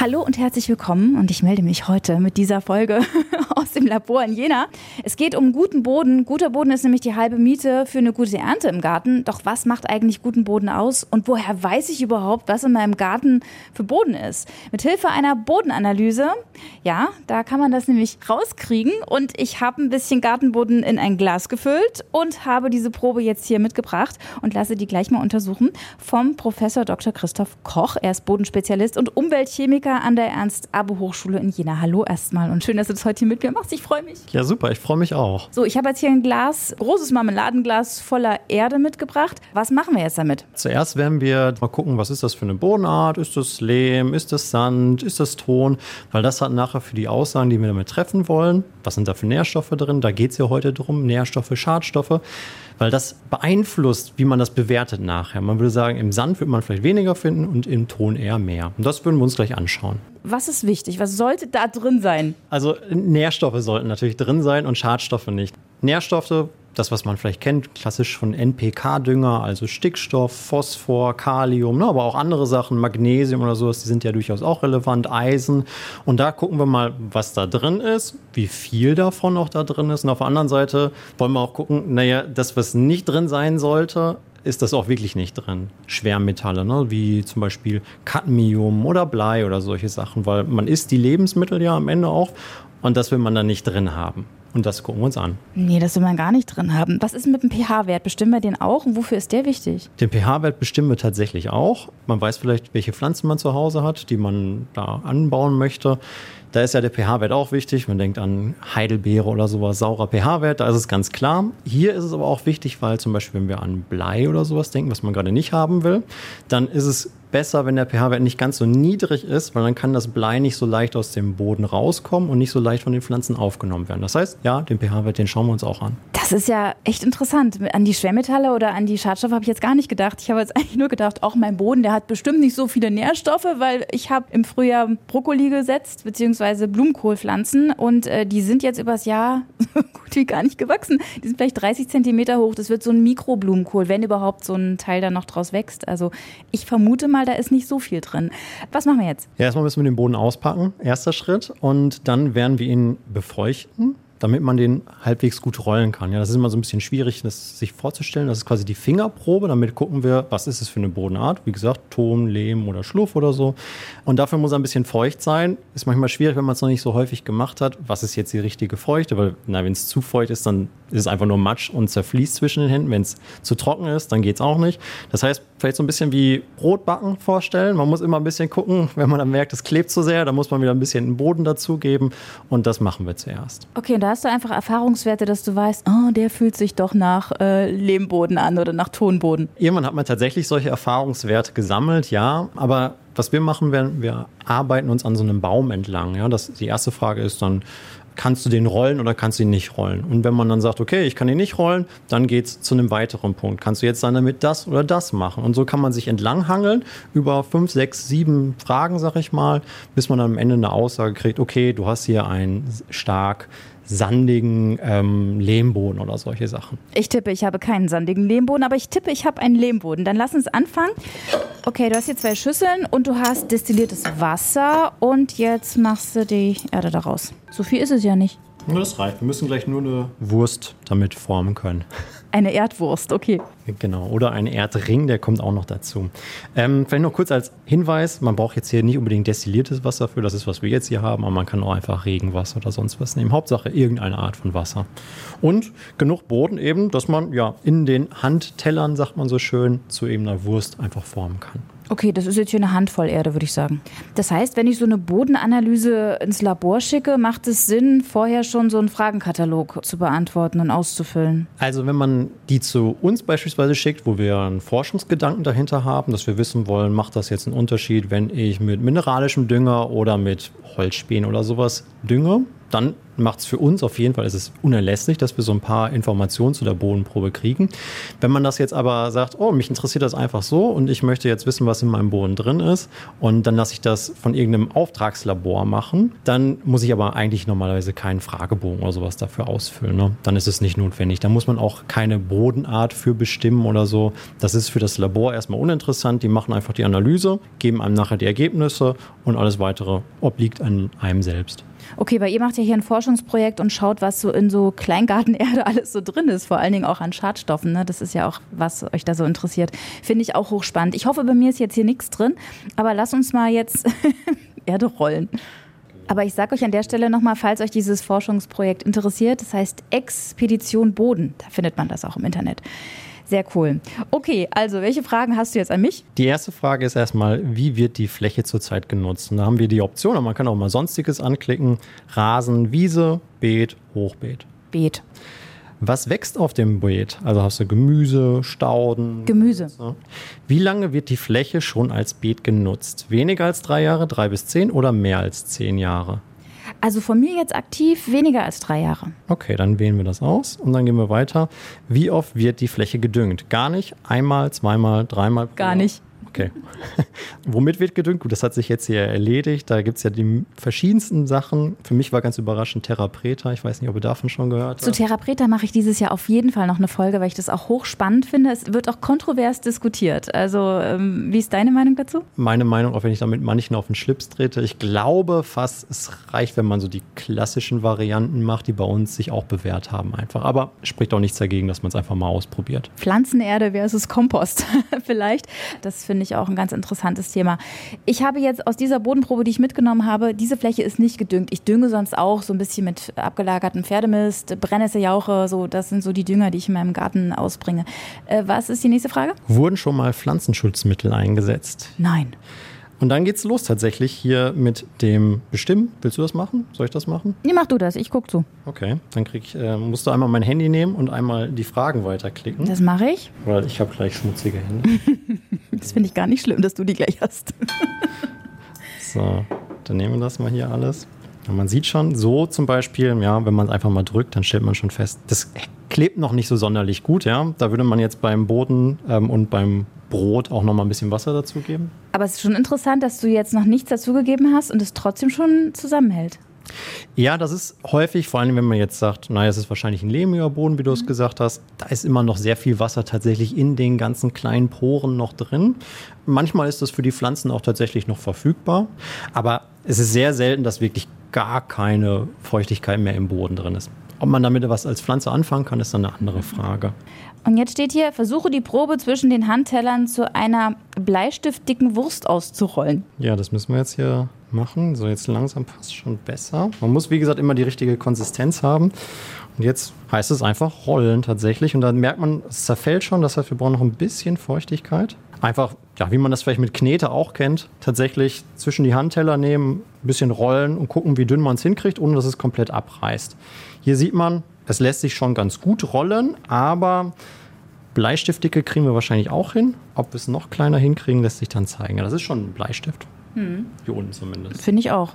Hallo und herzlich willkommen und ich melde mich heute mit dieser Folge aus dem Labor in Jena. Es geht um guten Boden. Guter Boden ist nämlich die halbe Miete für eine gute Ernte im Garten. Doch was macht eigentlich guten Boden aus und woher weiß ich überhaupt, was in meinem Garten für Boden ist? Mit Hilfe einer Bodenanalyse, ja, da kann man das nämlich rauskriegen und ich habe ein bisschen Gartenboden in ein Glas gefüllt und habe diese Probe jetzt hier mitgebracht und lasse die gleich mal untersuchen vom Professor Dr. Christoph Koch. Er ist Bodenspezialist und Umweltchemiker Chemiker an der Ernst-Abbe-Hochschule in Jena. Hallo erstmal und schön, dass du das heute hier mit mir machst. Ich freue mich. Ja, super, ich freue mich auch. So, ich habe jetzt hier ein Glas, großes Marmeladenglas voller Erde mitgebracht. Was machen wir jetzt damit? Zuerst werden wir mal gucken, was ist das für eine Bodenart? Ist das Lehm? Ist das Sand? Ist das Ton? Weil das hat nachher für die Aussagen, die wir damit treffen wollen, was sind da für Nährstoffe drin? Da geht es ja heute drum, Nährstoffe, Schadstoffe weil das beeinflusst, wie man das bewertet nachher. Man würde sagen, im Sand wird man vielleicht weniger finden und im Ton eher mehr. Und das würden wir uns gleich anschauen. Was ist wichtig? Was sollte da drin sein? Also Nährstoffe sollten natürlich drin sein und Schadstoffe nicht. Nährstoffe das, was man vielleicht kennt, klassisch von NPK-Dünger, also Stickstoff, Phosphor, Kalium, ne, aber auch andere Sachen, Magnesium oder sowas, die sind ja durchaus auch relevant, Eisen. Und da gucken wir mal, was da drin ist, wie viel davon auch da drin ist. Und auf der anderen Seite wollen wir auch gucken, naja, das, was nicht drin sein sollte, ist das auch wirklich nicht drin. Schwermetalle, ne? wie zum Beispiel Cadmium oder Blei oder solche Sachen, weil man isst die Lebensmittel ja am Ende auch und das will man dann nicht drin haben. Und das gucken wir uns an. Nee, das will man gar nicht drin haben. Was ist mit dem pH-Wert? Bestimmen wir den auch und wofür ist der wichtig? Den pH-Wert bestimmen wir tatsächlich auch. Man weiß vielleicht, welche Pflanzen man zu Hause hat, die man da anbauen möchte. Da ist ja der pH-Wert auch wichtig. Man denkt an Heidelbeere oder sowas, saurer pH-Wert, da ist es ganz klar. Hier ist es aber auch wichtig, weil zum Beispiel, wenn wir an Blei oder sowas denken, was man gerade nicht haben will, dann ist es besser, wenn der pH-Wert nicht ganz so niedrig ist, weil dann kann das Blei nicht so leicht aus dem Boden rauskommen und nicht so leicht von den Pflanzen aufgenommen werden. Das heißt, ja, den pH-Wert, den schauen wir uns auch an. Das ist ja echt interessant. An die Schwermetalle oder an die Schadstoffe habe ich jetzt gar nicht gedacht. Ich habe jetzt eigentlich nur gedacht, auch mein Boden, der hat bestimmt nicht so viele Nährstoffe, weil ich habe im Frühjahr Brokkoli gesetzt, beziehungsweise Blumenkohlpflanzen und äh, die sind jetzt übers Jahr gut wie gar nicht gewachsen. Die sind vielleicht 30 Zentimeter hoch. Das wird so ein Mikroblumenkohl, wenn überhaupt so ein Teil dann noch draus wächst. Also ich vermute mal, mal, da ist nicht so viel drin. Was machen wir jetzt? Erstmal müssen wir den Boden auspacken, erster Schritt. Und dann werden wir ihn befeuchten damit man den halbwegs gut rollen kann. Ja, das ist immer so ein bisschen schwierig, das sich vorzustellen. Das ist quasi die Fingerprobe. Damit gucken wir, was ist es für eine Bodenart. Wie gesagt, Ton, Lehm oder Schluff oder so. Und dafür muss er ein bisschen feucht sein. Ist manchmal schwierig, wenn man es noch nicht so häufig gemacht hat. Was ist jetzt die richtige Feuchte? Weil, na, wenn es zu feucht ist, dann ist es einfach nur Matsch und zerfließt zwischen den Händen. Wenn es zu trocken ist, dann geht es auch nicht. Das heißt, vielleicht so ein bisschen wie Brotbacken vorstellen. Man muss immer ein bisschen gucken, wenn man dann merkt, es klebt zu sehr, dann muss man wieder ein bisschen Boden dazugeben. Und das machen wir zuerst. Okay, hast du einfach Erfahrungswerte, dass du weißt, oh, der fühlt sich doch nach äh, Lehmboden an oder nach Tonboden. Irgendwann hat man tatsächlich solche Erfahrungswerte gesammelt, ja, aber was wir machen, wir, wir arbeiten uns an so einem Baum entlang. Ja, das, die erste Frage ist dann, kannst du den rollen oder kannst du ihn nicht rollen? Und wenn man dann sagt, okay, ich kann ihn nicht rollen, dann geht es zu einem weiteren Punkt. Kannst du jetzt dann damit das oder das machen? Und so kann man sich entlanghangeln über fünf, sechs, sieben Fragen, sag ich mal, bis man dann am Ende eine Aussage kriegt, okay, du hast hier einen stark sandigen ähm, Lehmboden oder solche Sachen. Ich tippe, ich habe keinen sandigen Lehmboden, aber ich tippe, ich habe einen Lehmboden. Dann lass uns anfangen. Okay, du hast hier zwei Schüsseln und du hast destilliertes Wasser und jetzt machst du die Erde daraus. So viel ist es ja nicht. Das reicht. Wir müssen gleich nur eine Wurst damit formen können. Eine Erdwurst, okay. Genau, oder ein Erdring, der kommt auch noch dazu. Ähm, vielleicht noch kurz als Hinweis, man braucht jetzt hier nicht unbedingt destilliertes Wasser für, das ist, was wir jetzt hier haben, aber man kann auch einfach Regenwasser oder sonst was nehmen. Hauptsache irgendeine Art von Wasser. Und genug Boden eben, dass man ja in den Handtellern, sagt man so schön, zu eben einer Wurst einfach formen kann. Okay, das ist jetzt hier eine Handvoll Erde, würde ich sagen. Das heißt, wenn ich so eine Bodenanalyse ins Labor schicke, macht es Sinn, vorher schon so einen Fragenkatalog zu beantworten und auszufüllen? Also wenn man die zu uns beispielsweise schickt, wo wir einen Forschungsgedanken dahinter haben, dass wir wissen wollen, macht das jetzt einen Unterschied, wenn ich mit mineralischem Dünger oder mit Holzspänen oder sowas dünge, dann macht es für uns auf jeden Fall, es ist unerlässlich, dass wir so ein paar Informationen zu der Bodenprobe kriegen. Wenn man das jetzt aber sagt, oh, mich interessiert das einfach so und ich möchte jetzt wissen, was in meinem Boden drin ist und dann lasse ich das von irgendeinem Auftragslabor machen, dann muss ich aber eigentlich normalerweise keinen Fragebogen oder sowas dafür ausfüllen. Ne? Dann ist es nicht notwendig. Da muss man auch keine Bodenart für bestimmen oder so. Das ist für das Labor erstmal uninteressant. Die machen einfach die Analyse, geben einem nachher die Ergebnisse und alles weitere obliegt an einem selbst. Okay, weil ihr macht ja hier ein Forschungsprojekt und schaut, was so in so Kleingartenerde alles so drin ist, vor allen Dingen auch an Schadstoffen. Ne? Das ist ja auch, was euch da so interessiert. Finde ich auch hochspannend. Ich hoffe, bei mir ist jetzt hier nichts drin, aber lass uns mal jetzt Erde rollen. Aber ich sage euch an der Stelle nochmal, falls euch dieses Forschungsprojekt interessiert, das heißt Expedition Boden, da findet man das auch im Internet. Sehr cool. Okay, also welche Fragen hast du jetzt an mich? Die erste Frage ist erstmal, wie wird die Fläche zurzeit genutzt? Und da haben wir die Option, aber man kann auch mal Sonstiges anklicken. Rasen, Wiese, Beet, Hochbeet. Beet. Was wächst auf dem Beet? Also hast du Gemüse, Stauden? Gemüse. Wie lange wird die Fläche schon als Beet genutzt? Weniger als drei Jahre, drei bis zehn oder mehr als zehn Jahre? Also von mir jetzt aktiv weniger als drei Jahre. Okay, dann wählen wir das aus und dann gehen wir weiter. Wie oft wird die Fläche gedüngt? Gar nicht? Einmal, zweimal, dreimal? Gar nicht. Okay. Womit wird gedüngt? Gut, das hat sich jetzt hier erledigt. Da gibt es ja die verschiedensten Sachen. Für mich war ganz überraschend Therapreta. Ich weiß nicht, ob ihr davon schon gehört habt. Zu Therapreta mache ich dieses Jahr auf jeden Fall noch eine Folge, weil ich das auch hochspannend finde. Es wird auch kontrovers diskutiert. Also, ähm, wie ist deine Meinung dazu? Meine Meinung, auch wenn ich damit manchen auf den Schlips trete, ich glaube fast, es reicht, wenn man so die klassischen Varianten macht, die bei uns sich auch bewährt haben einfach. Aber spricht auch nichts dagegen, dass man es einfach mal ausprobiert. Pflanzenerde versus Kompost vielleicht. Das finde ich auch ein ganz interessantes Thema. Ich habe jetzt aus dieser Bodenprobe, die ich mitgenommen habe, diese Fläche ist nicht gedüngt. Ich dünge sonst auch so ein bisschen mit abgelagertem Pferdemist, Brennnesseljauche, so das sind so die Dünger, die ich in meinem Garten ausbringe. Äh, was ist die nächste Frage? Wurden schon mal Pflanzenschutzmittel eingesetzt? Nein. Und dann geht's los tatsächlich hier mit dem Bestimmen. Willst du das machen? Soll ich das machen? Nee, mach du das, ich guck zu. Okay, dann krieg ich, äh, musst du einmal mein Handy nehmen und einmal die Fragen weiterklicken. Das mache ich. Weil ich habe gleich schmutzige Hände. Das finde ich gar nicht schlimm, dass du die gleich hast. So, dann nehmen wir das mal hier alles. Und man sieht schon, so zum Beispiel, ja, wenn man es einfach mal drückt, dann stellt man schon fest, das klebt noch nicht so sonderlich gut, ja. Da würde man jetzt beim Boden ähm, und beim Brot auch noch mal ein bisschen Wasser dazugeben. Aber es ist schon interessant, dass du jetzt noch nichts dazugegeben hast und es trotzdem schon zusammenhält. Ja, das ist häufig, vor allem wenn man jetzt sagt, naja, es ist wahrscheinlich ein lehmiger Boden, wie du es gesagt hast, da ist immer noch sehr viel Wasser tatsächlich in den ganzen kleinen Poren noch drin. Manchmal ist das für die Pflanzen auch tatsächlich noch verfügbar, aber es ist sehr selten, dass wirklich gar keine Feuchtigkeit mehr im Boden drin ist. Ob man damit was als Pflanze anfangen kann, ist dann eine andere Frage. Und jetzt steht hier, versuche die Probe zwischen den Handtellern zu einer bleistiftdicken Wurst auszurollen. Ja, das müssen wir jetzt hier machen. So, jetzt langsam passt schon besser. Man muss, wie gesagt, immer die richtige Konsistenz haben. Und jetzt heißt es einfach rollen tatsächlich. Und dann merkt man, es zerfällt schon. Das heißt, wir brauchen noch ein bisschen Feuchtigkeit. Einfach, ja, wie man das vielleicht mit Knete auch kennt, tatsächlich zwischen die Handteller nehmen, ein bisschen rollen und gucken, wie dünn man es hinkriegt, ohne dass es komplett abreißt. Hier sieht man, es lässt sich schon ganz gut rollen, aber Bleistiftdicke kriegen wir wahrscheinlich auch hin. Ob wir es noch kleiner hinkriegen, lässt sich dann zeigen. Das ist schon ein Bleistift. Hier unten zumindest. Finde ich auch.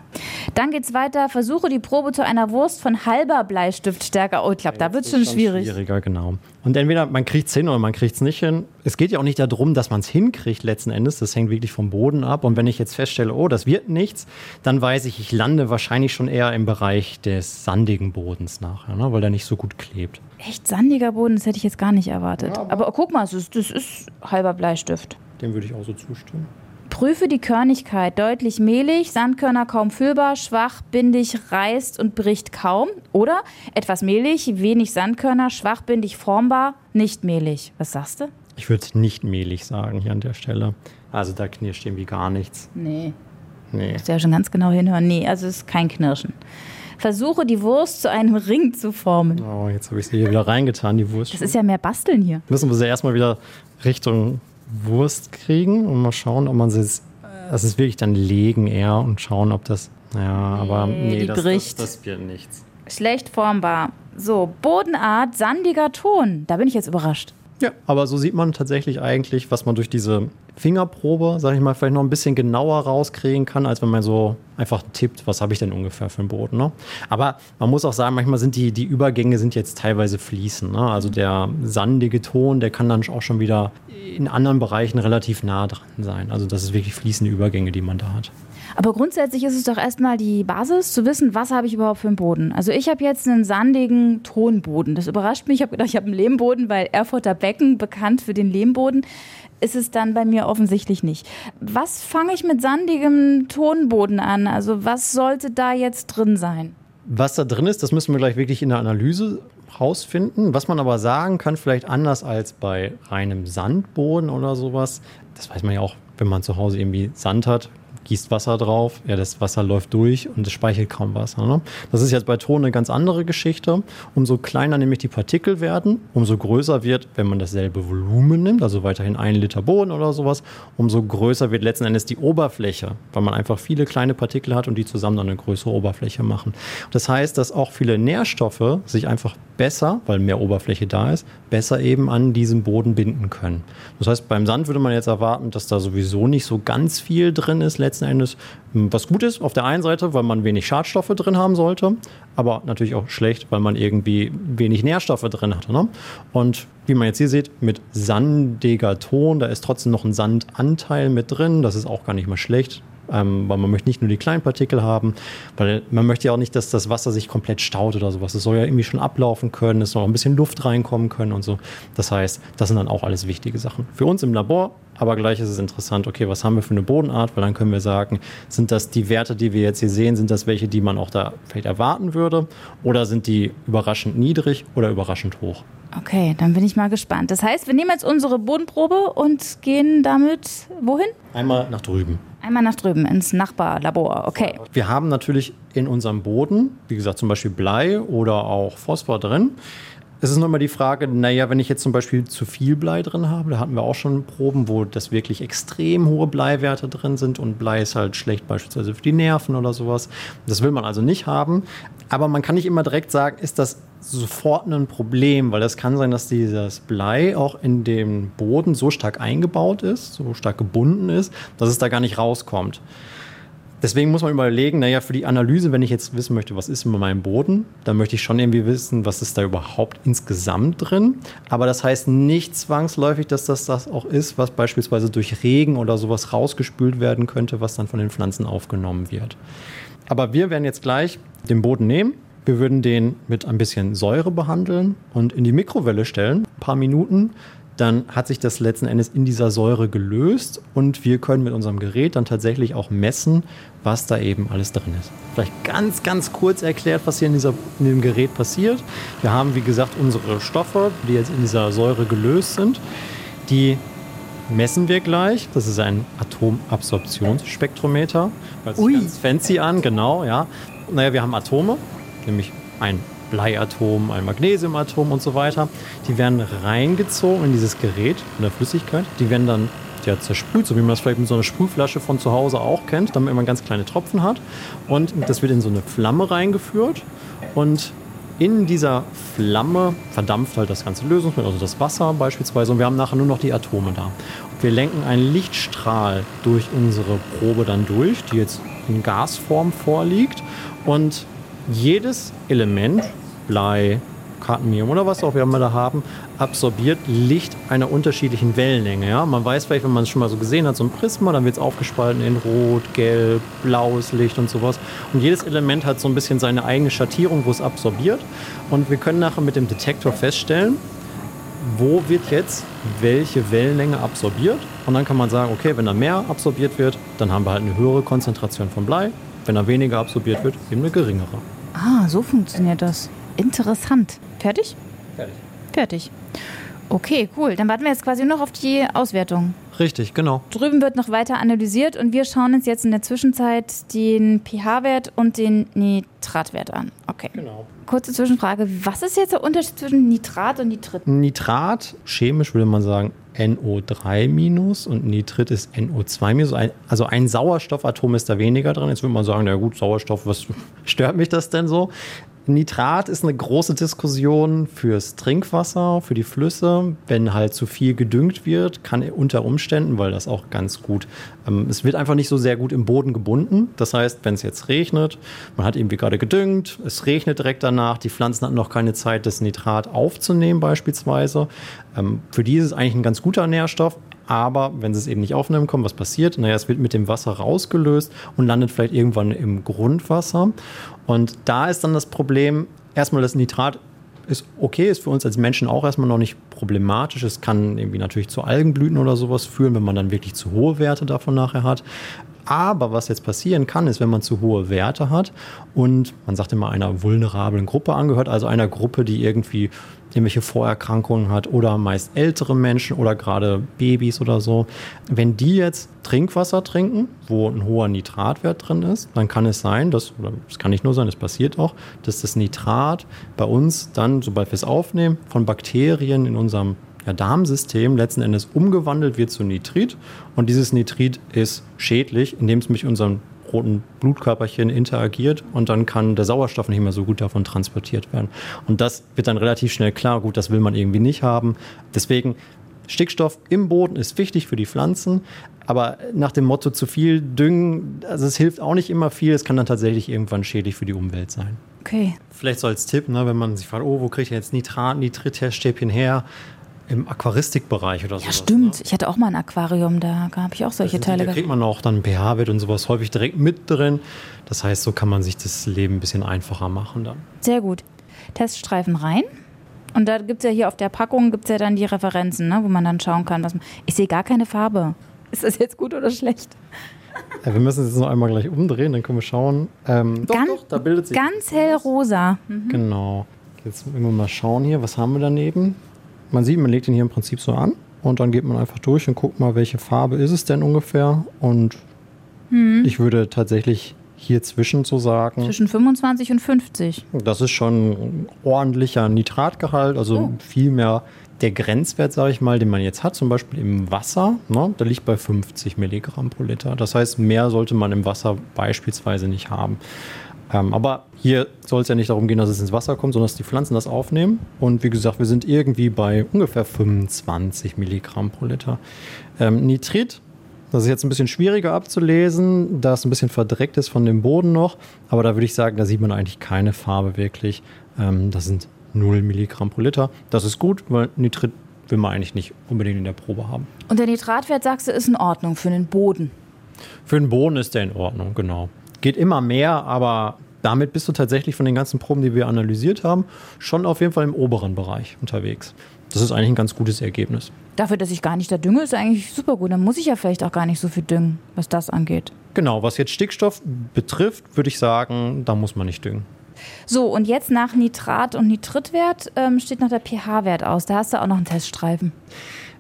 Dann geht's weiter. Versuche die Probe zu einer Wurst von halber Bleistiftstärke. Oh, ich glaube, da wird es schon schwierig. Schwieriger, genau. Und entweder man kriegt es hin oder man kriegt es nicht hin. Es geht ja auch nicht darum, dass man es hinkriegt letzten Endes. Das hängt wirklich vom Boden ab. Und wenn ich jetzt feststelle, oh, das wird nichts, dann weiß ich, ich lande wahrscheinlich schon eher im Bereich des sandigen Bodens nachher, ne? weil der nicht so gut klebt. Echt sandiger Boden, das hätte ich jetzt gar nicht erwartet. Ja, aber, aber- guck mal, das ist, das ist halber Bleistift. Dem würde ich auch so zustimmen. Prüfe die Körnigkeit. Deutlich mehlig, Sandkörner kaum fühlbar, schwach, bindig, reißt und bricht kaum. Oder etwas mehlig, wenig Sandkörner, schwach, bindig, formbar, nicht mehlig. Was sagst du? Ich würde nicht mehlig sagen hier an der Stelle. Also da knirscht irgendwie gar nichts. Nee. Nee. Musst ja schon ganz genau hinhören. Nee, also es ist kein Knirschen. Versuche die Wurst zu einem Ring zu formen. Oh, jetzt habe ich sie hier wieder reingetan, die Wurst. Das ist ja mehr Basteln hier. müssen wir sie erstmal wieder Richtung Wurst kriegen und mal schauen, ob man sie. Das ist wirklich dann legen eher und schauen, ob das. Ja, aber Nee, nee, die das, das, bricht. das wird nichts. Schlecht formbar. So, Bodenart, sandiger Ton. Da bin ich jetzt überrascht. Ja, aber so sieht man tatsächlich eigentlich, was man durch diese Fingerprobe, sage ich mal, vielleicht noch ein bisschen genauer rauskriegen kann, als wenn man so einfach tippt, was habe ich denn ungefähr für einen Boden. Ne? Aber man muss auch sagen, manchmal sind die, die Übergänge sind jetzt teilweise fließen. Ne? Also der sandige Ton, der kann dann auch schon wieder in anderen Bereichen relativ nah dran sein. Also das ist wirklich fließende Übergänge, die man da hat. Aber grundsätzlich ist es doch erstmal die Basis, zu wissen, was habe ich überhaupt für einen Boden. Also ich habe jetzt einen sandigen Tonboden. Das überrascht mich. Ich habe gedacht, ich habe einen Lehmboden, weil Erfurter Becken bekannt für den Lehmboden ist es dann bei mir offensichtlich nicht. Was fange ich mit sandigem Tonboden an? Also was sollte da jetzt drin sein? Was da drin ist, das müssen wir gleich wirklich in der Analyse rausfinden. Was man aber sagen kann, vielleicht anders als bei reinem Sandboden oder sowas, das weiß man ja auch, wenn man zu Hause irgendwie Sand hat, gießt Wasser drauf, ja, das Wasser läuft durch und es speichert kaum Wasser. Ne? Das ist jetzt bei Ton eine ganz andere Geschichte. Umso kleiner nämlich die Partikel werden, umso größer wird, wenn man dasselbe Volumen nimmt, also weiterhin ein Liter Boden oder sowas, umso größer wird letzten Endes die Oberfläche, weil man einfach viele kleine Partikel hat und die zusammen dann eine größere Oberfläche machen. Das heißt, dass auch viele Nährstoffe sich einfach besser, weil mehr Oberfläche da ist, besser eben an diesem Boden binden können. Das heißt, beim Sand würde man jetzt erwarten, dass da sowieso nicht so ganz viel drin ist, letzten Endes. Hm, was gut ist auf der einen Seite, weil man wenig Schadstoffe drin haben sollte, aber natürlich auch schlecht, weil man irgendwie wenig Nährstoffe drin hatte. Ne? Und wie man jetzt hier sieht, mit sandiger Ton, da ist trotzdem noch ein Sandanteil mit drin. Das ist auch gar nicht mal schlecht ähm, weil man möchte nicht nur die kleinen Partikel haben, weil man möchte ja auch nicht, dass das Wasser sich komplett staut oder sowas. Es soll ja irgendwie schon ablaufen können, es soll auch ein bisschen Luft reinkommen können und so. Das heißt, das sind dann auch alles wichtige Sachen. Für uns im Labor, aber gleich ist es interessant, okay, was haben wir für eine Bodenart, weil dann können wir sagen, sind das die Werte, die wir jetzt hier sehen, sind das welche, die man auch da vielleicht erwarten würde oder sind die überraschend niedrig oder überraschend hoch? Okay, dann bin ich mal gespannt. Das heißt, wir nehmen jetzt unsere Bodenprobe und gehen damit wohin? Einmal nach drüben. Einmal nach drüben ins Nachbarlabor, okay. Wir haben natürlich in unserem Boden, wie gesagt, zum Beispiel Blei oder auch Phosphor drin. Es ist nochmal die Frage, naja, wenn ich jetzt zum Beispiel zu viel Blei drin habe, da hatten wir auch schon Proben, wo das wirklich extrem hohe Bleiwerte drin sind und Blei ist halt schlecht beispielsweise für die Nerven oder sowas. Das will man also nicht haben. Aber man kann nicht immer direkt sagen, ist das sofort ein Problem, weil es kann sein, dass dieses Blei auch in dem Boden so stark eingebaut ist, so stark gebunden ist, dass es da gar nicht rauskommt. Deswegen muss man überlegen, naja, für die Analyse, wenn ich jetzt wissen möchte, was ist in meinem Boden, dann möchte ich schon irgendwie wissen, was ist da überhaupt insgesamt drin. Aber das heißt nicht zwangsläufig, dass das das auch ist, was beispielsweise durch Regen oder sowas rausgespült werden könnte, was dann von den Pflanzen aufgenommen wird. Aber wir werden jetzt gleich den Boden nehmen, wir würden den mit ein bisschen Säure behandeln und in die Mikrowelle stellen, ein paar Minuten. Dann hat sich das letzten Endes in dieser Säure gelöst und wir können mit unserem Gerät dann tatsächlich auch messen, was da eben alles drin ist. Vielleicht ganz, ganz kurz erklärt, was hier in, dieser, in dem Gerät passiert. Wir haben, wie gesagt, unsere Stoffe, die jetzt in dieser Säure gelöst sind. Die messen wir gleich. Das ist ein Atomabsorptionsspektrometer. Hört sich ganz fancy an, genau, ja. Naja, wir haben Atome, nämlich ein Bleiatom, ein Magnesiumatom und so weiter. Die werden reingezogen in dieses Gerät, in der Flüssigkeit. Die werden dann ja, zersprüht, so wie man das vielleicht mit so einer Sprühflasche von zu Hause auch kennt, damit man ganz kleine Tropfen hat. Und das wird in so eine Flamme reingeführt. Und in dieser Flamme verdampft halt das ganze Lösungsmittel, also das Wasser beispielsweise. Und wir haben nachher nur noch die Atome da. Wir lenken einen Lichtstrahl durch unsere Probe dann durch, die jetzt in Gasform vorliegt. Und jedes Element, Blei, Cadmium oder was auch wir immer da haben, absorbiert Licht einer unterschiedlichen Wellenlänge. Ja? Man weiß vielleicht, wenn man es schon mal so gesehen hat, so ein Prisma, dann wird es aufgespalten in Rot, Gelb, blaues Licht und sowas. Und jedes Element hat so ein bisschen seine eigene Schattierung, wo es absorbiert. Und wir können nachher mit dem Detektor feststellen, wo wird jetzt welche Wellenlänge absorbiert. Und dann kann man sagen, okay, wenn da mehr absorbiert wird, dann haben wir halt eine höhere Konzentration von Blei. Wenn da weniger absorbiert wird, eben eine geringere. Ah, so funktioniert das. Interessant. Fertig? Fertig. Fertig. Okay, cool. Dann warten wir jetzt quasi noch auf die Auswertung. Richtig, genau. Drüben wird noch weiter analysiert und wir schauen uns jetzt in der Zwischenzeit den pH-Wert und den Nitratwert an. Okay. Genau. Kurze Zwischenfrage. Was ist jetzt der Unterschied zwischen Nitrat und Nitrit? Nitrat, chemisch würde man sagen NO3 minus und Nitrit ist NO2 minus. Also ein Sauerstoffatom ist da weniger drin. Jetzt würde man sagen, na gut, Sauerstoff, was stört mich das denn so? Nitrat ist eine große Diskussion fürs Trinkwasser, für die Flüsse. Wenn halt zu viel gedüngt wird, kann unter Umständen, weil das auch ganz gut, ähm, es wird einfach nicht so sehr gut im Boden gebunden. Das heißt, wenn es jetzt regnet, man hat irgendwie gerade gedüngt, es regnet direkt danach, die Pflanzen hatten noch keine Zeit, das Nitrat aufzunehmen beispielsweise. Ähm, für die ist es eigentlich ein ganz guter Nährstoff, aber wenn sie es eben nicht aufnehmen können, was passiert? Naja, es wird mit dem Wasser rausgelöst und landet vielleicht irgendwann im Grundwasser. Und da ist dann das Problem, erstmal das Nitrat ist okay, ist für uns als Menschen auch erstmal noch nicht problematisch. Es kann irgendwie natürlich zu Algenblüten oder sowas führen, wenn man dann wirklich zu hohe Werte davon nachher hat. Aber was jetzt passieren kann, ist, wenn man zu hohe Werte hat und man sagt immer einer vulnerablen Gruppe angehört, also einer Gruppe, die irgendwie irgendwelche Vorerkrankungen hat oder meist ältere Menschen oder gerade Babys oder so. Wenn die jetzt Trinkwasser trinken, wo ein hoher Nitratwert drin ist, dann kann es sein, dass, oder es kann nicht nur sein, es passiert auch, dass das Nitrat bei uns dann, sobald wir es aufnehmen, von Bakterien in unserem ja, Darmsystem letzten Endes umgewandelt wird zu Nitrit. Und dieses Nitrit ist schädlich, indem es mit unseren roten Blutkörperchen interagiert und dann kann der Sauerstoff nicht mehr so gut davon transportiert werden. Und das wird dann relativ schnell klar, gut, das will man irgendwie nicht haben. Deswegen Stickstoff im Boden ist wichtig für die Pflanzen, aber nach dem Motto zu viel düngen, also es hilft auch nicht immer viel, es kann dann tatsächlich irgendwann schädlich für die Umwelt sein. Okay. Vielleicht so als Tipp, ne, wenn man sich fragt, oh, wo kriege ich jetzt Nitrat, Nitritherstäbchen her? Im Aquaristikbereich oder so. Ja, stimmt. Ne? Ich hatte auch mal ein Aquarium, da habe ich auch solche sind, Teile. Da kriegt man auch dann pH-Wert und sowas häufig direkt mit drin. Das heißt, so kann man sich das Leben ein bisschen einfacher machen dann. Sehr gut. Teststreifen rein. Und da gibt es ja hier auf der Packung gibt's ja dann die Referenzen, ne, wo man dann schauen kann, was man. Ich sehe gar keine Farbe. Ist das jetzt gut oder schlecht? Ja, wir müssen es jetzt noch einmal gleich umdrehen, dann können wir schauen. Ähm, doch, ganz, doch, da bildet sich. Ganz hellrosa. Mhm. Genau. Jetzt müssen wir mal schauen hier, was haben wir daneben? Man sieht, man legt ihn hier im Prinzip so an und dann geht man einfach durch und guckt mal, welche Farbe ist es denn ungefähr. Und hm. ich würde tatsächlich hier zwischen so sagen. Zwischen 25 und 50. Das ist schon ein ordentlicher Nitratgehalt, also oh. viel mehr der Grenzwert, sage ich mal, den man jetzt hat, zum Beispiel im Wasser, ne, der liegt bei 50 Milligramm pro Liter. Das heißt, mehr sollte man im Wasser beispielsweise nicht haben. Ähm, aber hier soll es ja nicht darum gehen, dass es ins Wasser kommt, sondern dass die Pflanzen das aufnehmen. Und wie gesagt, wir sind irgendwie bei ungefähr 25 Milligramm pro Liter. Ähm, Nitrit, das ist jetzt ein bisschen schwieriger abzulesen, da es ein bisschen verdreckt ist von dem Boden noch. Aber da würde ich sagen, da sieht man eigentlich keine Farbe wirklich. Ähm, das sind 0 Milligramm pro Liter. Das ist gut, weil Nitrit will man eigentlich nicht unbedingt in der Probe haben. Und der Nitratwert, sagst du, ist in Ordnung für den Boden? Für den Boden ist der in Ordnung, genau geht immer mehr, aber damit bist du tatsächlich von den ganzen Proben, die wir analysiert haben, schon auf jeden Fall im oberen Bereich unterwegs. Das ist eigentlich ein ganz gutes Ergebnis. Dafür, dass ich gar nicht da dünge, ist eigentlich super gut. Dann muss ich ja vielleicht auch gar nicht so viel düngen, was das angeht. Genau, was jetzt Stickstoff betrifft, würde ich sagen, da muss man nicht düngen. So, und jetzt nach Nitrat- und Nitritwert ähm, steht noch der pH-Wert aus. Da hast du auch noch einen Teststreifen.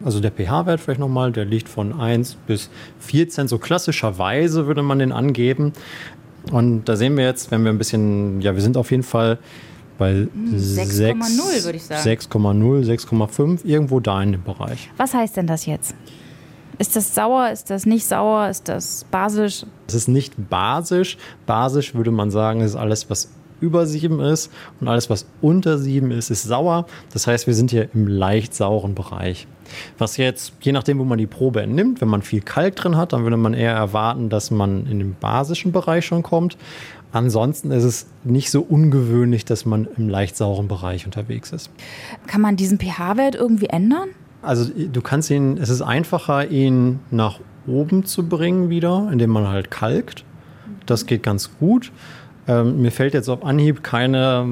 Also der pH-Wert vielleicht nochmal, der liegt von 1 bis 14. So klassischerweise würde man den angeben. Und da sehen wir jetzt, wenn wir ein bisschen, ja, wir sind auf jeden Fall bei 6,0 würde ich sagen. 6,0, 6,5, irgendwo da in dem Bereich. Was heißt denn das jetzt? Ist das sauer? Ist das nicht sauer? Ist das basisch? Es ist nicht basisch. Basisch würde man sagen, ist alles, was über 7 ist und alles, was unter 7 ist, ist sauer. Das heißt, wir sind hier im leicht sauren Bereich. Was jetzt, je nachdem, wo man die Probe entnimmt, wenn man viel Kalk drin hat, dann würde man eher erwarten, dass man in den basischen Bereich schon kommt. Ansonsten ist es nicht so ungewöhnlich, dass man im leicht sauren Bereich unterwegs ist. Kann man diesen pH-Wert irgendwie ändern? Also du kannst ihn, es ist einfacher, ihn nach oben zu bringen wieder, indem man halt kalkt. Das geht ganz gut. Ähm, mir fällt jetzt auf Anhieb keine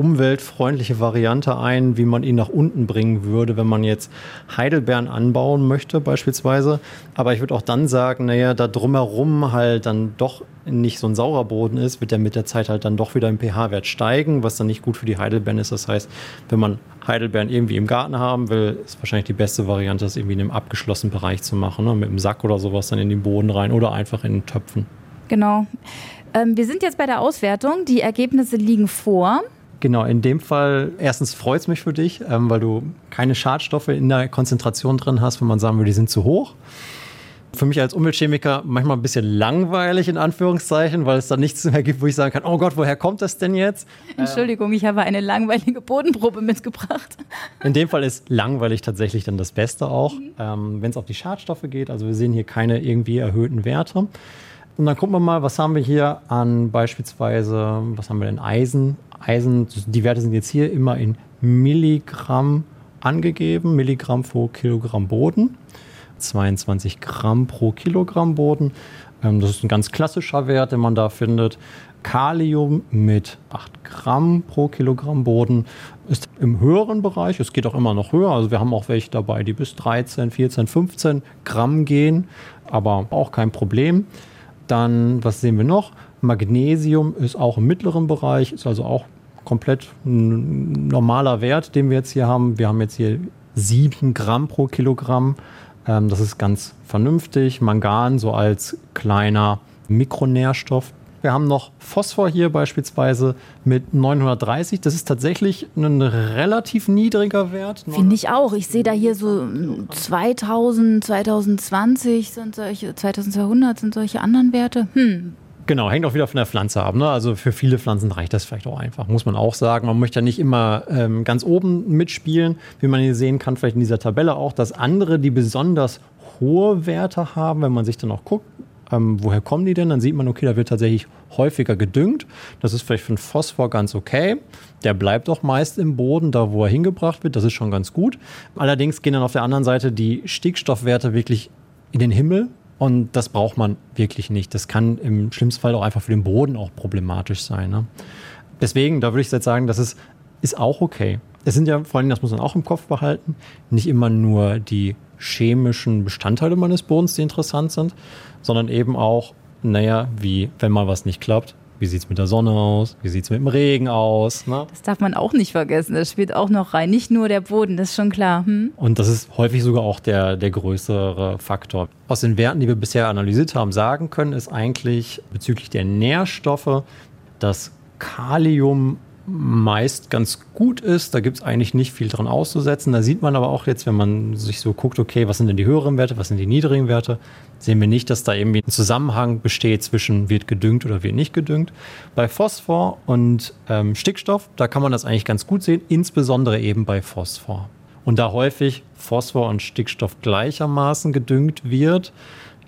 umweltfreundliche Variante ein, wie man ihn nach unten bringen würde, wenn man jetzt Heidelbeeren anbauen möchte beispielsweise. Aber ich würde auch dann sagen, naja, da drumherum halt dann doch nicht so ein saurer Boden ist, wird er mit der Zeit halt dann doch wieder im pH-Wert steigen, was dann nicht gut für die Heidelbeeren ist. Das heißt, wenn man Heidelbeeren irgendwie im Garten haben will, ist wahrscheinlich die beste Variante, das irgendwie in einem abgeschlossenen Bereich zu machen, ne? mit einem Sack oder sowas dann in den Boden rein oder einfach in Töpfen. Genau. Ähm, wir sind jetzt bei der Auswertung. Die Ergebnisse liegen vor. Genau, in dem Fall, erstens freut es mich für dich, ähm, weil du keine Schadstoffe in der Konzentration drin hast, wenn man sagen würde, die sind zu hoch. für mich als Umweltchemiker manchmal ein bisschen langweilig in Anführungszeichen, weil es da nichts mehr gibt, wo ich sagen kann, oh Gott, woher kommt das denn jetzt? Entschuldigung, ich habe eine langweilige Bodenprobe mitgebracht. In dem Fall ist langweilig tatsächlich dann das Beste auch, mhm. ähm, wenn es auf die Schadstoffe geht. Also wir sehen hier keine irgendwie erhöhten Werte. Und dann gucken wir mal, was haben wir hier an beispielsweise, was haben wir denn, Eisen. Eisen, die Werte sind jetzt hier immer in Milligramm angegeben, Milligramm pro Kilogramm Boden. 22 Gramm pro Kilogramm Boden. Ähm, das ist ein ganz klassischer Wert, den man da findet. Kalium mit 8 Gramm pro Kilogramm Boden ist im höheren Bereich. Es geht auch immer noch höher. Also wir haben auch welche dabei, die bis 13, 14, 15 Gramm gehen, aber auch kein Problem. Dann, was sehen wir noch? Magnesium ist auch im mittleren Bereich, ist also auch komplett ein normaler Wert, den wir jetzt hier haben. Wir haben jetzt hier 7 Gramm pro Kilogramm. Ähm, das ist ganz vernünftig. Mangan so als kleiner Mikronährstoff. Wir haben noch Phosphor hier beispielsweise mit 930. Das ist tatsächlich ein relativ niedriger Wert. Finde ich auch. Ich sehe da hier so 2000, 2020 sind solche, 2200 sind solche anderen Werte. Hm, Genau, hängt auch wieder von der Pflanze ab. Ne? Also für viele Pflanzen reicht das vielleicht auch einfach, muss man auch sagen. Man möchte ja nicht immer ähm, ganz oben mitspielen, wie man hier sehen kann, vielleicht in dieser Tabelle auch, dass andere, die besonders hohe Werte haben, wenn man sich dann auch guckt, ähm, woher kommen die denn? Dann sieht man, okay, da wird tatsächlich häufiger gedüngt. Das ist vielleicht für den Phosphor ganz okay. Der bleibt auch meist im Boden, da wo er hingebracht wird. Das ist schon ganz gut. Allerdings gehen dann auf der anderen Seite die Stickstoffwerte wirklich in den Himmel. Und das braucht man wirklich nicht. Das kann im schlimmsten Fall auch einfach für den Boden auch problematisch sein. Ne? Deswegen, da würde ich jetzt sagen, das ist, ist auch okay. Es sind ja vor allem, das muss man auch im Kopf behalten, nicht immer nur die chemischen Bestandteile meines Bodens, die interessant sind, sondern eben auch, naja, wie, wenn mal was nicht klappt, wie sieht es mit der Sonne aus? Wie sieht es mit dem Regen aus? Ne? Das darf man auch nicht vergessen. Das spielt auch noch rein. Nicht nur der Boden, das ist schon klar. Hm? Und das ist häufig sogar auch der, der größere Faktor. Aus den Werten, die wir bisher analysiert haben, sagen können, ist eigentlich bezüglich der Nährstoffe, dass Kalium meist ganz gut ist. Da gibt es eigentlich nicht viel dran auszusetzen. Da sieht man aber auch jetzt, wenn man sich so guckt, okay, was sind denn die höheren Werte, was sind die niedrigen Werte, sehen wir nicht, dass da irgendwie ein Zusammenhang besteht zwischen wird gedüngt oder wird nicht gedüngt. Bei Phosphor und ähm, Stickstoff, da kann man das eigentlich ganz gut sehen, insbesondere eben bei Phosphor. Und da häufig Phosphor und Stickstoff gleichermaßen gedüngt wird,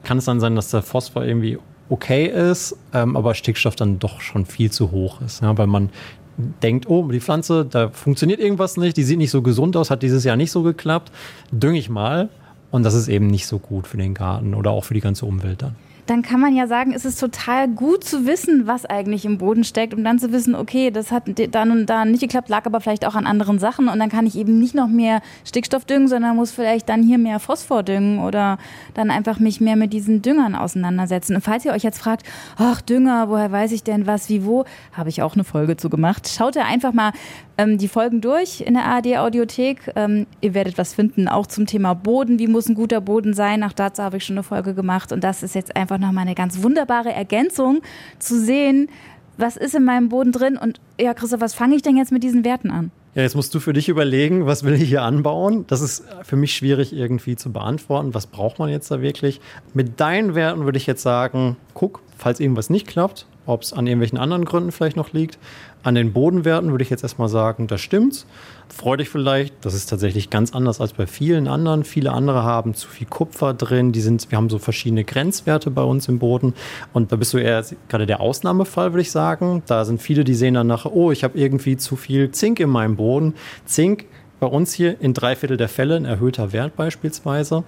kann es dann sein, dass der Phosphor irgendwie okay ist, ähm, aber Stickstoff dann doch schon viel zu hoch ist, ja, weil man denkt, oh, die Pflanze, da funktioniert irgendwas nicht, die sieht nicht so gesund aus, hat dieses Jahr nicht so geklappt, dünge ich mal. Und das ist eben nicht so gut für den Garten oder auch für die ganze Umwelt dann dann kann man ja sagen, es ist total gut zu wissen, was eigentlich im Boden steckt, um dann zu wissen, okay, das hat dann und da nicht geklappt, lag aber vielleicht auch an anderen Sachen und dann kann ich eben nicht noch mehr Stickstoff düngen, sondern muss vielleicht dann hier mehr Phosphor düngen oder dann einfach mich mehr mit diesen Düngern auseinandersetzen. Und falls ihr euch jetzt fragt, ach Dünger, woher weiß ich denn was, wie, wo, habe ich auch eine Folge zu gemacht. Schaut ihr einfach mal ähm, die Folgen durch in der ARD Audiothek. Ähm, ihr werdet was finden, auch zum Thema Boden. Wie muss ein guter Boden sein? Auch dazu habe ich schon eine Folge gemacht und das ist jetzt einfach einfach nochmal eine ganz wunderbare Ergänzung zu sehen, was ist in meinem Boden drin und ja, Christoph, was fange ich denn jetzt mit diesen Werten an? Ja, jetzt musst du für dich überlegen, was will ich hier anbauen? Das ist für mich schwierig irgendwie zu beantworten. Was braucht man jetzt da wirklich? Mit deinen Werten würde ich jetzt sagen, guck, falls irgendwas nicht klappt, ob es an irgendwelchen anderen Gründen vielleicht noch liegt. An den Bodenwerten würde ich jetzt erstmal sagen, das stimmt's. Freu dich vielleicht, das ist tatsächlich ganz anders als bei vielen anderen. Viele andere haben zu viel Kupfer drin, die sind, wir haben so verschiedene Grenzwerte bei uns im Boden und da bist du eher gerade der Ausnahmefall, würde ich sagen. Da sind viele, die sehen dann nachher, oh, ich habe irgendwie zu viel Zink in meinem Boden. Zink bei uns hier in drei Viertel der Fälle ein erhöhter Wert beispielsweise.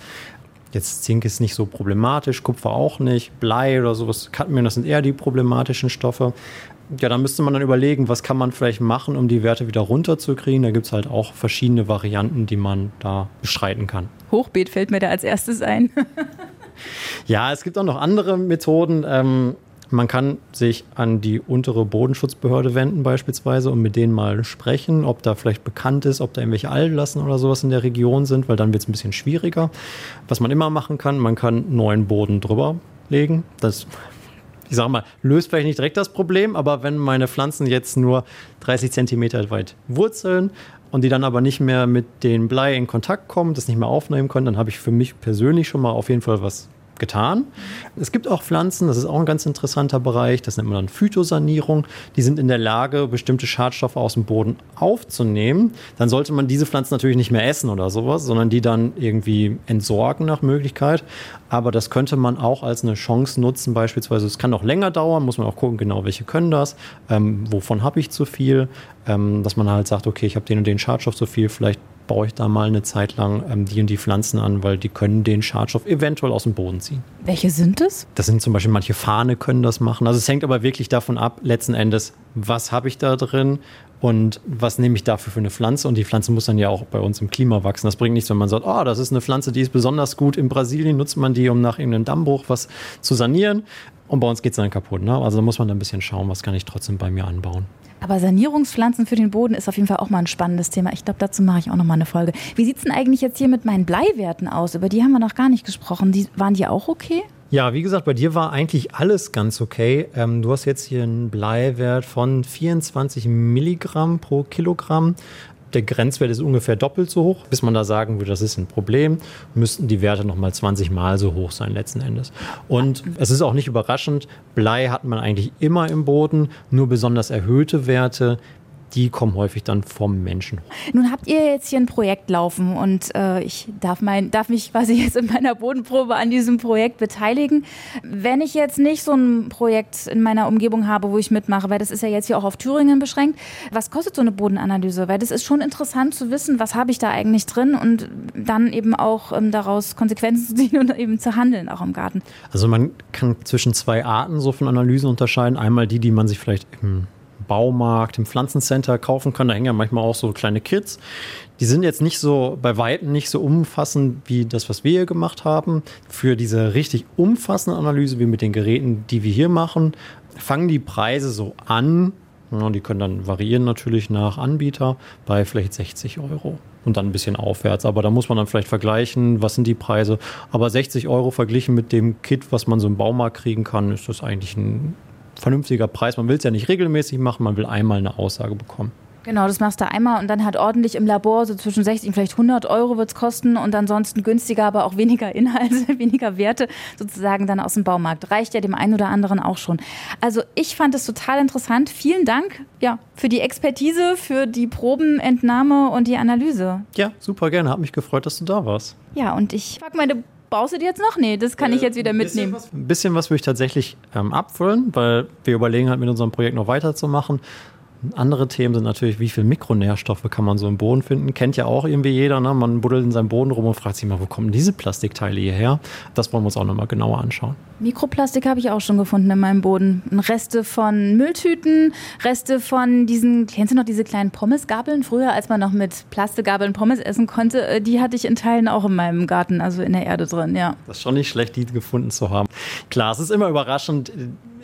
Jetzt Zink ist nicht so problematisch, Kupfer auch nicht, Blei oder sowas, Cadmium, das sind eher die problematischen Stoffe. Ja, da müsste man dann überlegen, was kann man vielleicht machen, um die Werte wieder runterzukriegen. Da gibt es halt auch verschiedene Varianten, die man da beschreiten kann. Hochbeet fällt mir da als erstes ein. ja, es gibt auch noch andere Methoden. Ähm, man kann sich an die untere Bodenschutzbehörde wenden beispielsweise und mit denen mal sprechen, ob da vielleicht bekannt ist, ob da irgendwelche Altlassen oder sowas in der Region sind, weil dann wird es ein bisschen schwieriger. Was man immer machen kann, man kann neuen Boden drüber legen. Das ich sag mal, löst vielleicht nicht direkt das Problem, aber wenn meine Pflanzen jetzt nur 30 Zentimeter weit wurzeln und die dann aber nicht mehr mit dem Blei in Kontakt kommen, das nicht mehr aufnehmen können, dann habe ich für mich persönlich schon mal auf jeden Fall was getan. Es gibt auch Pflanzen, das ist auch ein ganz interessanter Bereich, das nennt man dann Phytosanierung. Die sind in der Lage, bestimmte Schadstoffe aus dem Boden aufzunehmen. Dann sollte man diese Pflanzen natürlich nicht mehr essen oder sowas, sondern die dann irgendwie entsorgen nach Möglichkeit. Aber das könnte man auch als eine Chance nutzen, beispielsweise. Es kann noch länger dauern, muss man auch gucken, genau welche können das, ähm, wovon habe ich zu viel, ähm, dass man halt sagt, okay, ich habe den und den Schadstoff zu viel, vielleicht baue ich da mal eine Zeit lang ähm, die und die Pflanzen an, weil die können den Schadstoff eventuell aus dem Boden ziehen. Welche sind es? Das sind zum Beispiel manche Fahne können das machen. Also es hängt aber wirklich davon ab, letzten Endes, was habe ich da drin und was nehme ich dafür für eine Pflanze? Und die Pflanze muss dann ja auch bei uns im Klima wachsen. Das bringt nichts, wenn man sagt, oh, das ist eine Pflanze, die ist besonders gut. In Brasilien nutzt man die, um nach irgendeinem Dammbruch was zu sanieren. Und bei uns geht es dann kaputt. Ne? Also da muss man dann ein bisschen schauen, was kann ich trotzdem bei mir anbauen. Aber Sanierungspflanzen für den Boden ist auf jeden Fall auch mal ein spannendes Thema. Ich glaube, dazu mache ich auch noch mal eine Folge. Wie sieht es denn eigentlich jetzt hier mit meinen Bleiwerten aus? Über die haben wir noch gar nicht gesprochen. Die, waren die auch okay? Ja, wie gesagt, bei dir war eigentlich alles ganz okay. Ähm, du hast jetzt hier einen Bleiwert von 24 Milligramm pro Kilogramm. Der Grenzwert ist ungefähr doppelt so hoch. Bis man da sagen würde, das ist ein Problem, müssten die Werte nochmal 20 Mal so hoch sein letzten Endes. Und es ist auch nicht überraschend, Blei hat man eigentlich immer im Boden, nur besonders erhöhte Werte die kommen häufig dann vom Menschen. Nun habt ihr jetzt hier ein Projekt laufen und äh, ich darf, mein, darf mich quasi jetzt in meiner Bodenprobe an diesem Projekt beteiligen. Wenn ich jetzt nicht so ein Projekt in meiner Umgebung habe, wo ich mitmache, weil das ist ja jetzt hier auch auf Thüringen beschränkt, was kostet so eine Bodenanalyse? Weil das ist schon interessant zu wissen, was habe ich da eigentlich drin und dann eben auch ähm, daraus Konsequenzen zu ziehen und eben zu handeln, auch im Garten. Also man kann zwischen zwei Arten so von Analysen unterscheiden. Einmal die, die man sich vielleicht im Baumarkt, im Pflanzencenter kaufen kann. Da hängen ja manchmal auch so kleine Kits. Die sind jetzt nicht so bei Weitem nicht so umfassend wie das, was wir hier gemacht haben. Für diese richtig umfassende Analyse, wie mit den Geräten, die wir hier machen, fangen die Preise so an. Ja, die können dann variieren natürlich nach Anbieter bei vielleicht 60 Euro und dann ein bisschen aufwärts. Aber da muss man dann vielleicht vergleichen, was sind die Preise. Aber 60 Euro verglichen mit dem Kit, was man so im Baumarkt kriegen kann, ist das eigentlich ein vernünftiger Preis. Man will es ja nicht regelmäßig machen, man will einmal eine Aussage bekommen. Genau, das machst du einmal und dann halt ordentlich im Labor, so zwischen 60 und vielleicht 100 Euro wird es kosten und ansonsten günstiger, aber auch weniger Inhalte, weniger Werte sozusagen dann aus dem Baumarkt. Reicht ja dem einen oder anderen auch schon. Also ich fand es total interessant. Vielen Dank ja, für die Expertise, für die Probenentnahme und die Analyse. Ja, super gerne. Hat mich gefreut, dass du da warst. Ja, und ich frage meine brauchst du die jetzt noch? Nee, das kann äh, ich jetzt wieder mitnehmen. Bisschen was, ein bisschen was würde ich tatsächlich ähm, abfüllen, weil wir überlegen halt mit unserem Projekt noch weiterzumachen. Andere Themen sind natürlich, wie viel Mikronährstoffe kann man so im Boden finden. Kennt ja auch irgendwie jeder. Ne? Man buddelt in seinem Boden rum und fragt sich mal, wo kommen diese Plastikteile hierher? Das wollen wir uns auch nochmal genauer anschauen. Mikroplastik habe ich auch schon gefunden in meinem Boden. Reste von Mülltüten, Reste von diesen, kennst du noch diese kleinen Pommesgabeln? Früher, als man noch mit Plastikgabeln Pommes essen konnte, äh, die hatte ich in Teilen auch in meinem Garten, also in der Erde drin, ja. Das ist schon nicht schlecht, die gefunden zu haben. Klar, es ist immer überraschend,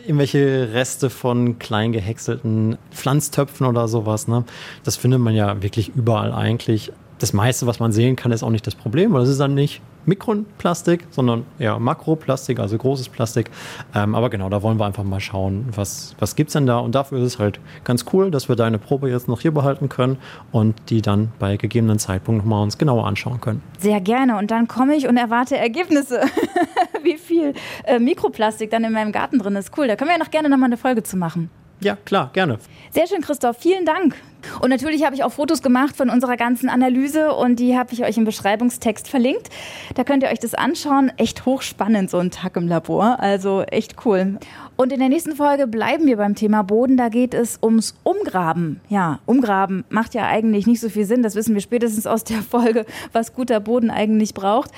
irgendwelche Reste von klein gehäckselten Pflanztöpfen oder sowas. Ne? Das findet man ja wirklich überall eigentlich. Das meiste, was man sehen kann, ist auch nicht das Problem, weil es ist dann nicht Mikroplastik, sondern eher Makroplastik, also großes Plastik. Ähm, aber genau, da wollen wir einfach mal schauen, was, was gibt es denn da. Und dafür ist es halt ganz cool, dass wir deine Probe jetzt noch hier behalten können und die dann bei gegebenen Zeitpunkt nochmal uns genauer anschauen können. Sehr gerne. Und dann komme ich und erwarte Ergebnisse, wie viel äh, Mikroplastik dann in meinem Garten drin ist. Cool, da können wir ja noch gerne nochmal eine Folge zu machen. Ja, klar, gerne. Sehr schön, Christoph. Vielen Dank. Und natürlich habe ich auch Fotos gemacht von unserer ganzen Analyse und die habe ich euch im Beschreibungstext verlinkt. Da könnt ihr euch das anschauen. Echt hochspannend, so ein Tag im Labor. Also echt cool. Und in der nächsten Folge bleiben wir beim Thema Boden. Da geht es ums Umgraben. Ja, Umgraben macht ja eigentlich nicht so viel Sinn. Das wissen wir spätestens aus der Folge, was guter Boden eigentlich braucht.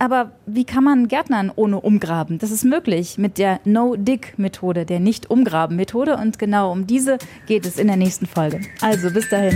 Aber wie kann man Gärtnern ohne Umgraben? Das ist möglich mit der No-Dig-Methode, der Nicht-Umgraben-Methode. Und genau um diese geht es in der nächsten Folge. Also bis dahin.